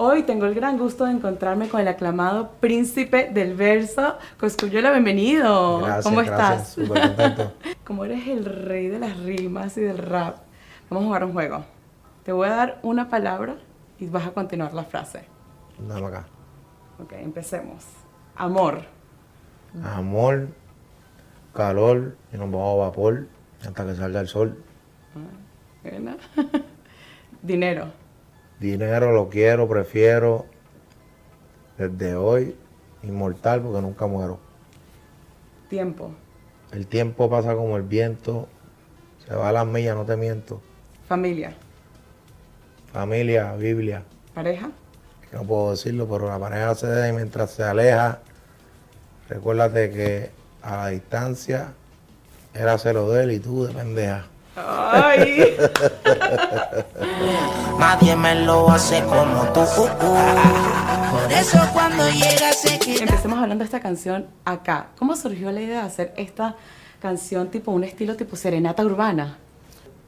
Hoy tengo el gran gusto de encontrarme con el aclamado príncipe del verso, Coscuyuela, bienvenido. Gracias, ¿Cómo gracias. estás? Súper contento. Como eres el rey de las rimas y del rap, vamos a jugar un juego. Te voy a dar una palabra y vas a continuar la frase. Dame acá. Ok, empecemos. Amor, Amor, calor, y nos vamos a vapor hasta que salga el sol. Buena. Dinero, Dinero lo quiero, prefiero desde hoy, inmortal porque nunca muero. tiempo, El tiempo pasa como el viento, se va a las millas, no te miento. familia, Familia, Biblia, pareja, no puedo decirlo, pero la pareja se da y mientras se aleja, recuérdate que a la distancia era celo de él y tú de pendeja. Ay, Nadie me lo hace como tú. Por eso cuando llega se empecemos hablando de esta canción acá. ¿Cómo surgió la idea de hacer esta canción tipo un estilo tipo serenata urbana?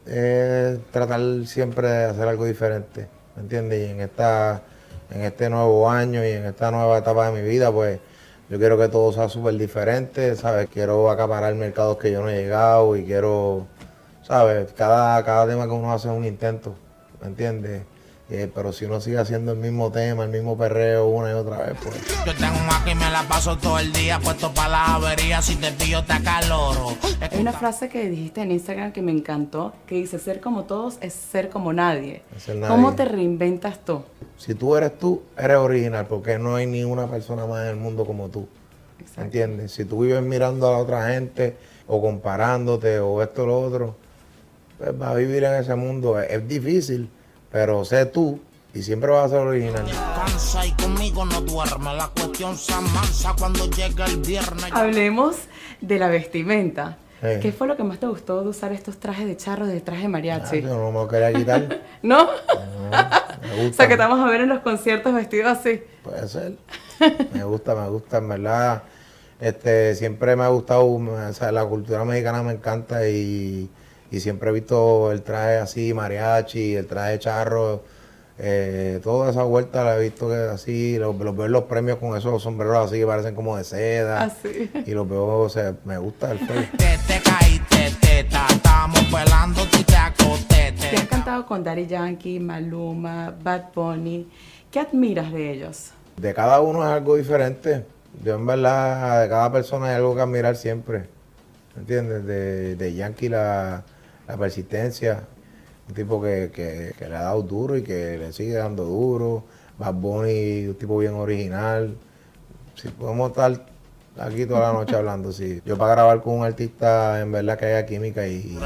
es tratar siempre de hacer algo diferente, ¿me entiendes? Y en esta, en este nuevo año y en esta nueva etapa de mi vida, pues yo quiero que todo sea súper diferente, ¿sabes? Quiero acaparar mercados que yo no he llegado y quiero, ¿sabes? Cada, cada tema que uno hace es un intento, ¿me entiendes? Eh, pero si uno sigue haciendo el mismo tema, el mismo perreo una y otra vez, pues Yo tengo un aquí me la paso todo el día puesto para la avería. Si te pillo te acaloro. Hay una frase que dijiste en Instagram que me encantó, que dice, ser como todos es ser como nadie. Es ser nadie. ¿Cómo te reinventas tú? si tú eres tú, eres original, porque no hay ni una persona más en el mundo como tú. Exacto. ¿Entiendes? Si tú vives mirando a la otra gente o comparándote o esto o lo otro, pues vas a vivir en ese mundo. Es, es difícil, pero sé tú y siempre vas a ser original. Y conmigo no duerme. La cuestión se amansa cuando llega el viernes. Hablemos de la vestimenta. Sí. ¿Qué fue lo que más te gustó de usar estos trajes de charro de traje de Ah, mariachi? yo no me lo quería quitar. ¿No? No, me O gusta. sea, que te vamos a ver en los conciertos vestidos así. Puede ser. Me gusta, me gusta, en verdad. Este, siempre me ha gustado, o sea, la cultura mexicana me encanta y, y siempre he visto el traje así, mariachi, el traje charro, eh, toda esa vuelta la he visto que así, los, los veo en los premios con esos sombreros así que parecen como de seda. Así. Y los veo, o sea, me gusta el flow. Te, te caíste, teta. Estamos pelando y te acosté. Te has cantado con Daddy Yankee, Maluma, Bad Bunny. ¿Qué admiras de ellos? De cada uno es algo diferente. Yo en verdad, de cada persona hay algo que admirar siempre. ¿Me entiendes? De, de Yankee la, la persistencia. Un tipo que, que- que le ha dado duro y que le sigue dando duro. Bad Bunny, un tipo bien original. Si podemos estar aquí toda la noche hablando, sí. Yo para grabar con un artista, en verdad que haya química y,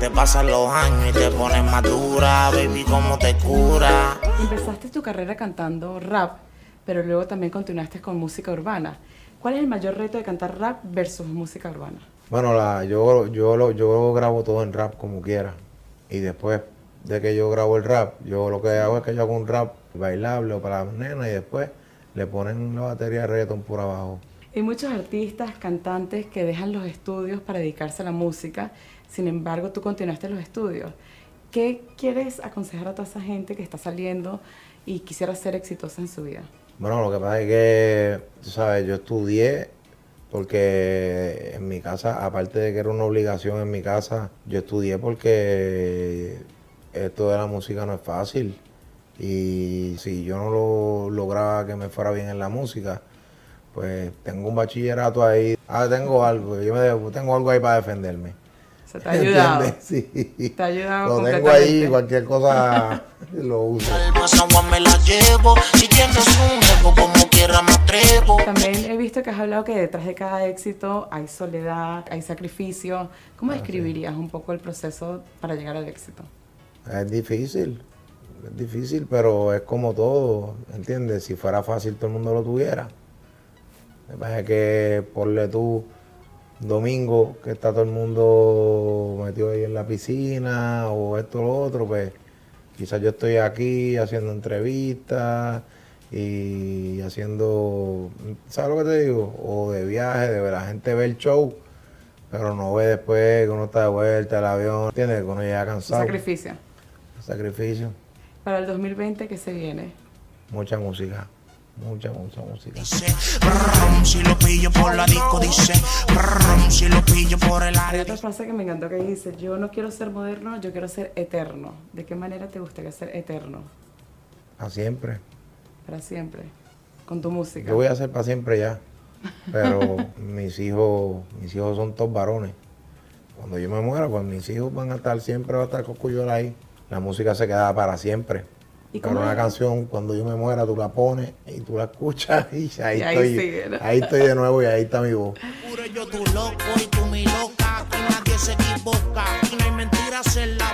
Te pasan los años y te pones más dura. Baby, cómo te cura. Empezaste tu carrera cantando rap, pero luego también continuaste con música urbana. ¿Cuál es el mayor reto de cantar rap versus música urbana? Bueno, la, yo, yo, lo, yo grabo todo en rap como quiera. Y después de que yo grabo el rap, yo lo que hago es que yo hago un rap bailable o para las nenas y después le ponen la batería de reggaeton por abajo. Hay muchos artistas, cantantes que dejan los estudios para dedicarse a la música, sin embargo tú continuaste los estudios. ¿Qué quieres aconsejar a toda esa gente que está saliendo y quisiera ser exitosa en su vida? Bueno, lo que pasa es que, tú sabes, yo estudié porque en mi casa, aparte de que era una obligación en mi casa, yo estudié porque esto de la música no es fácil. Y si yo no lo lograba que me fuera bien en la música, pues tengo un bachillerato ahí. Ah, tengo algo, yo me, tengo algo ahí para defenderme. Se te ha ayudado. ¿Entiendes? Sí. Te ha ayudado Lo tengo ahí, cualquier cosa lo uso. Almas agua me la llevo. Si tienes que has hablado que detrás de cada éxito hay soledad, hay sacrificio. ¿Cómo describirías un poco el proceso para llegar al éxito? Es difícil, es difícil, pero es como todo, ¿entiendes? Si fuera fácil todo el mundo lo tuviera. Me parece que ponle tú domingo que está todo el mundo metido ahí en la piscina o esto o lo otro, pues quizás yo estoy aquí haciendo entrevistas y haciendo, ¿sabes lo que te digo? O de viaje, de ver la gente ve el show, pero no ve después que uno está de vuelta, el avión, ¿entiendes? Que uno llega cansado. Sacrificio. Sacrificio. Para el 2020 que se viene, mucha música. Mucha, mucha música. Dice, "Brum", si lo pillo por la disco, dice, "Brum", si lo pillo por el Hay otra frase que me encantó que dice, yo no quiero ser moderno, yo quiero ser eterno. ¿De qué manera te gustaría ser eterno? A siempre. Para siempre. Con tu música. Yo voy a ser para siempre ya. Pero mis hijos, mis hijos son todos varones. Cuando yo me muera, pues mis hijos van a estar siempre, va a estar Coscuyola ahí. La música se queda para siempre. ¿Y Pero una es? canción, cuando yo me muera, tú la pones y tú la escuchas y ahí, Y ahí estoy. sigue, ¿no? ahí estoy de nuevo y ahí está mi voz. Puro yo tu loco y tú mi loca, que nadie se equivoca, y no hay mentiras en la boca.